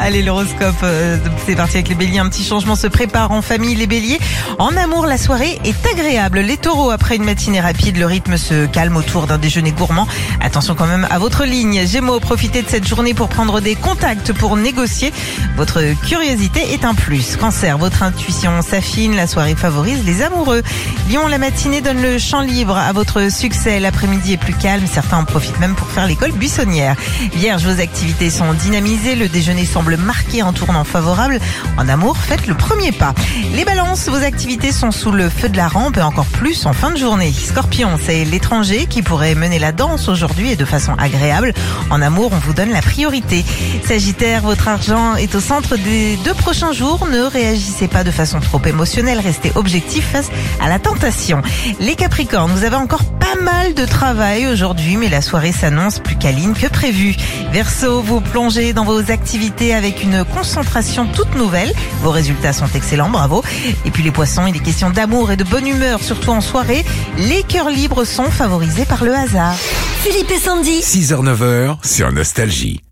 Allez, l'horoscope, euh, c'est parti avec les béliers. Un petit changement se prépare en famille, les béliers. En amour, la soirée est agréable. Les taureaux, après une matinée rapide, le rythme se calme autour d'un déjeuner gourmand. Attention quand même à votre ligne. Gémeaux, profitez de cette journée pour prendre des contacts, pour négocier. Votre curiosité est un plus. Cancer, votre intuition s'affine. La soirée favorise les amoureux. Lion, la matinée donne le champ libre à votre succès. L'après-midi est plus calme. Certains en profitent même pour faire l'école buissonnière. Vierge, vos activités sont dynamisées. Le déjeuner semble marqué en tournant favorable. En amour, faites le premier pas. Les balances, vos activités sont sous le feu de la rampe et encore plus en fin de journée. Scorpion, c'est l'étranger qui pourrait mener la danse aujourd'hui et de façon agréable. En amour, on vous donne la priorité. Sagittaire, votre argent est au centre des deux prochains jours. Ne réagissez pas de façon trop émotionnelle. Restez objectif face à la tentation. Les Capricornes, vous avez encore pas mal de travail aujourd'hui, mais la soirée s'annonce plus câline que prévu. Verseau, vous plongez dans vos activités avec une concentration toute nouvelle. Vos résultats sont excellents, bravo. Et puis les poissons, il est question d'amour et de bonne humeur, surtout en soirée. Les cœurs libres sont favorisés par le hasard. Philippe et Sandy. 6h-9h sur Nostalgie.